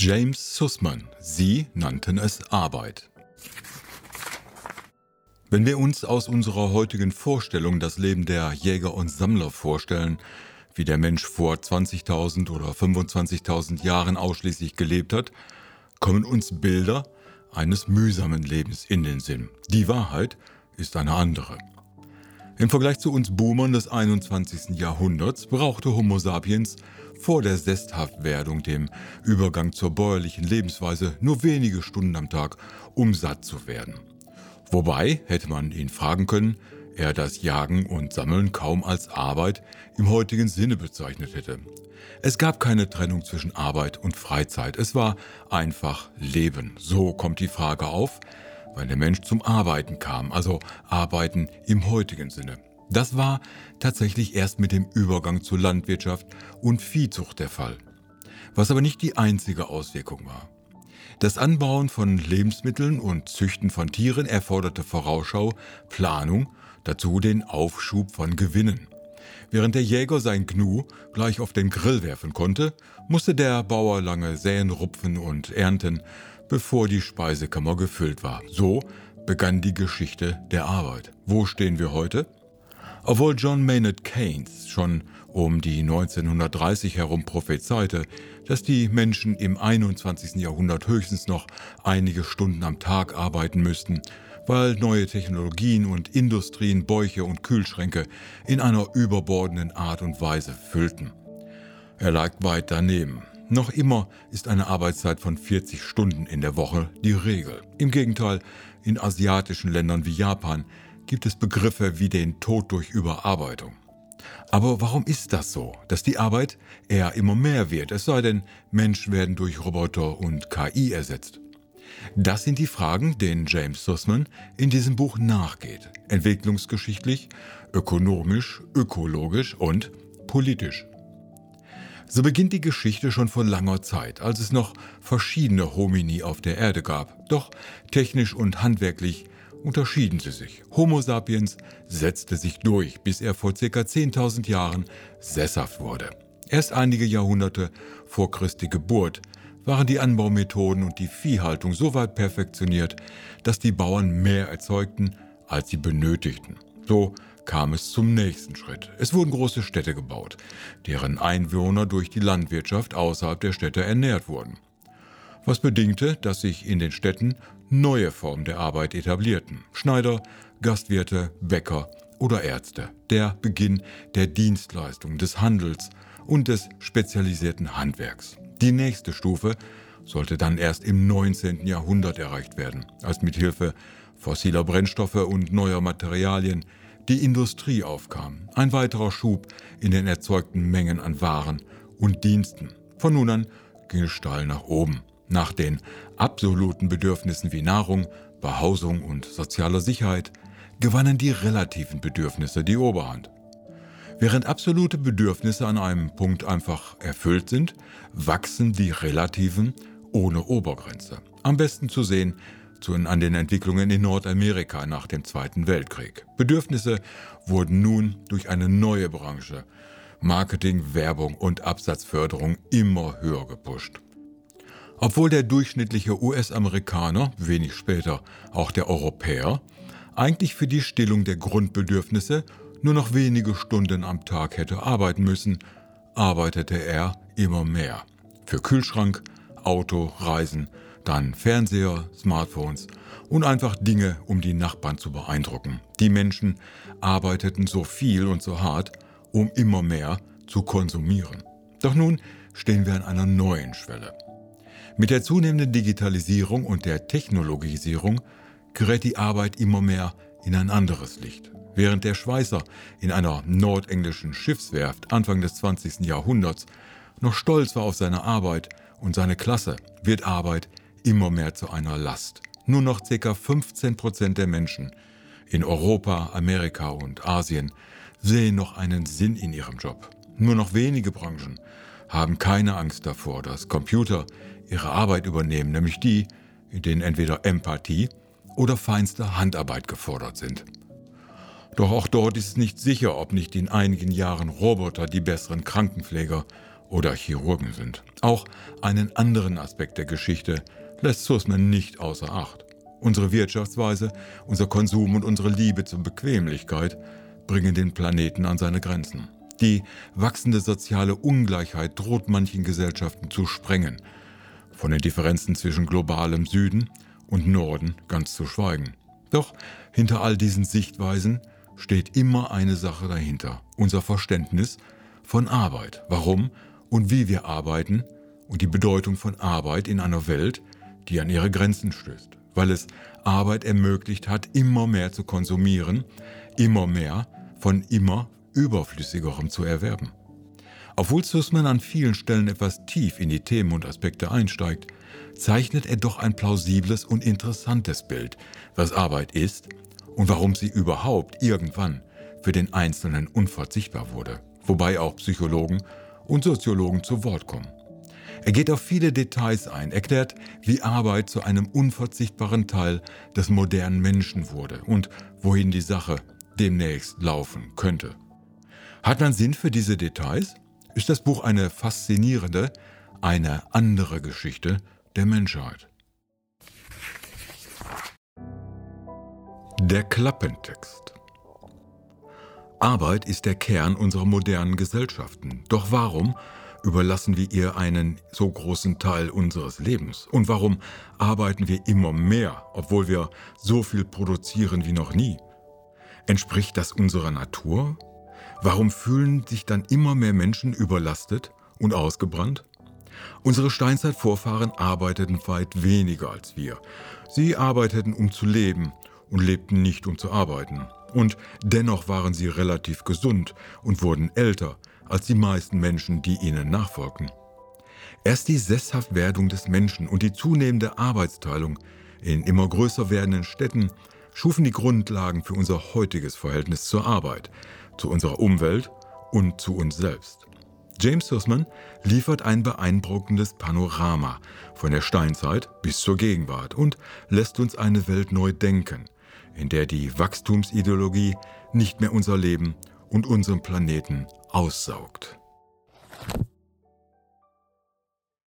James Sussman. Sie nannten es Arbeit. Wenn wir uns aus unserer heutigen Vorstellung das Leben der Jäger und Sammler vorstellen, wie der Mensch vor 20.000 oder 25.000 Jahren ausschließlich gelebt hat, kommen uns Bilder eines mühsamen Lebens in den Sinn. Die Wahrheit ist eine andere. Im Vergleich zu uns Boomern des 21. Jahrhunderts brauchte Homo sapiens vor der Sesshaftwerdung, dem Übergang zur bäuerlichen Lebensweise, nur wenige Stunden am Tag, um satt zu werden. Wobei, hätte man ihn fragen können, er das Jagen und Sammeln kaum als Arbeit im heutigen Sinne bezeichnet hätte. Es gab keine Trennung zwischen Arbeit und Freizeit, es war einfach Leben. So kommt die Frage auf, weil der Mensch zum Arbeiten kam, also Arbeiten im heutigen Sinne. Das war tatsächlich erst mit dem Übergang zur Landwirtschaft und Viehzucht der Fall. Was aber nicht die einzige Auswirkung war. Das Anbauen von Lebensmitteln und Züchten von Tieren erforderte Vorausschau, Planung, dazu den Aufschub von Gewinnen. Während der Jäger sein Gnu gleich auf den Grill werfen konnte, musste der Bauer lange säen, rupfen und ernten, bevor die Speisekammer gefüllt war. So begann die Geschichte der Arbeit. Wo stehen wir heute? Obwohl John Maynard Keynes schon um die 1930 herum prophezeite, dass die Menschen im 21. Jahrhundert höchstens noch einige Stunden am Tag arbeiten müssten, weil neue Technologien und Industrien Bäuche und Kühlschränke in einer überbordenden Art und Weise füllten. Er lag weit daneben. Noch immer ist eine Arbeitszeit von 40 Stunden in der Woche die Regel. Im Gegenteil, in asiatischen Ländern wie Japan gibt es Begriffe wie den Tod durch Überarbeitung. Aber warum ist das so, dass die Arbeit eher immer mehr wird, es sei denn, Menschen werden durch Roboter und KI ersetzt? Das sind die Fragen, denen James Sussman in diesem Buch nachgeht, entwicklungsgeschichtlich, ökonomisch, ökologisch und politisch. So beginnt die Geschichte schon vor langer Zeit, als es noch verschiedene Homini auf der Erde gab. Doch technisch und handwerklich unterschieden sie sich. Homo sapiens setzte sich durch, bis er vor ca. 10.000 Jahren sesshaft wurde. Erst einige Jahrhunderte vor Christi Geburt waren die Anbaumethoden und die Viehhaltung so weit perfektioniert, dass die Bauern mehr erzeugten, als sie benötigten. So kam es zum nächsten Schritt. Es wurden große Städte gebaut, deren Einwohner durch die Landwirtschaft außerhalb der Städte ernährt wurden. Was bedingte, dass sich in den Städten neue Formen der Arbeit etablierten. Schneider, Gastwirte, Bäcker oder Ärzte. Der Beginn der Dienstleistung, des Handels und des spezialisierten Handwerks. Die nächste Stufe sollte dann erst im 19. Jahrhundert erreicht werden, als mit Hilfe fossiler Brennstoffe und neuer Materialien die Industrie aufkam, ein weiterer Schub in den erzeugten Mengen an Waren und Diensten. Von nun an ging es steil nach oben. Nach den absoluten Bedürfnissen wie Nahrung, Behausung und sozialer Sicherheit gewannen die relativen Bedürfnisse die Oberhand. Während absolute Bedürfnisse an einem Punkt einfach erfüllt sind, wachsen die relativen ohne Obergrenze. Am besten zu sehen zu, an den Entwicklungen in Nordamerika nach dem Zweiten Weltkrieg. Bedürfnisse wurden nun durch eine neue Branche, Marketing, Werbung und Absatzförderung immer höher gepusht. Obwohl der durchschnittliche US-Amerikaner, wenig später auch der Europäer, eigentlich für die Stillung der Grundbedürfnisse nur noch wenige Stunden am Tag hätte arbeiten müssen, arbeitete er immer mehr. Für Kühlschrank, Auto, Reisen, dann Fernseher, Smartphones und einfach Dinge, um die Nachbarn zu beeindrucken. Die Menschen arbeiteten so viel und so hart, um immer mehr zu konsumieren. Doch nun stehen wir an einer neuen Schwelle. Mit der zunehmenden Digitalisierung und der Technologisierung gerät die Arbeit immer mehr in ein anderes Licht. Während der Schweißer in einer nordenglischen Schiffswerft Anfang des 20. Jahrhunderts noch stolz war auf seine Arbeit und seine Klasse, wird Arbeit immer mehr zu einer Last. Nur noch ca. 15 Prozent der Menschen in Europa, Amerika und Asien sehen noch einen Sinn in ihrem Job. Nur noch wenige Branchen haben keine Angst davor, dass Computer ihre Arbeit übernehmen, nämlich die, in denen entweder Empathie oder feinste Handarbeit gefordert sind. Doch auch dort ist es nicht sicher, ob nicht in einigen Jahren Roboter die besseren Krankenpfleger oder Chirurgen sind. Auch einen anderen Aspekt der Geschichte lässt Sussman nicht außer Acht. Unsere Wirtschaftsweise, unser Konsum und unsere Liebe zur Bequemlichkeit bringen den Planeten an seine Grenzen. Die wachsende soziale Ungleichheit droht manchen Gesellschaften zu sprengen, von den Differenzen zwischen globalem Süden und Norden ganz zu schweigen. Doch hinter all diesen Sichtweisen steht immer eine Sache dahinter, unser Verständnis von Arbeit, warum und wie wir arbeiten und die Bedeutung von Arbeit in einer Welt, die an ihre Grenzen stößt, weil es Arbeit ermöglicht hat, immer mehr zu konsumieren, immer mehr von immer überflüssigerem zu erwerben. Obwohl Sussman an vielen Stellen etwas tief in die Themen und Aspekte einsteigt, zeichnet er doch ein plausibles und interessantes Bild, was Arbeit ist und warum sie überhaupt irgendwann für den Einzelnen unverzichtbar wurde, wobei auch Psychologen und Soziologen zu Wort kommen. Er geht auf viele Details ein, erklärt, wie Arbeit zu einem unverzichtbaren Teil des modernen Menschen wurde und wohin die Sache demnächst laufen könnte. Hat man Sinn für diese Details? Ist das Buch eine faszinierende, eine andere Geschichte der Menschheit. Der Klappentext Arbeit ist der Kern unserer modernen Gesellschaften. Doch warum überlassen wir ihr einen so großen Teil unseres Lebens? Und warum arbeiten wir immer mehr, obwohl wir so viel produzieren wie noch nie? Entspricht das unserer Natur? Warum fühlen sich dann immer mehr Menschen überlastet und ausgebrannt? Unsere Steinzeitvorfahren arbeiteten weit weniger als wir. Sie arbeiteten, um zu leben und lebten nicht, um zu arbeiten. Und dennoch waren sie relativ gesund und wurden älter als die meisten Menschen, die ihnen nachfolgten. Erst die Sesshaftwerdung des Menschen und die zunehmende Arbeitsteilung in immer größer werdenden Städten schufen die Grundlagen für unser heutiges Verhältnis zur Arbeit, zu unserer Umwelt und zu uns selbst. James Sussman liefert ein beeindruckendes Panorama von der Steinzeit bis zur Gegenwart und lässt uns eine Welt neu denken, in der die Wachstumsideologie nicht mehr unser Leben und unseren Planeten aussaugt.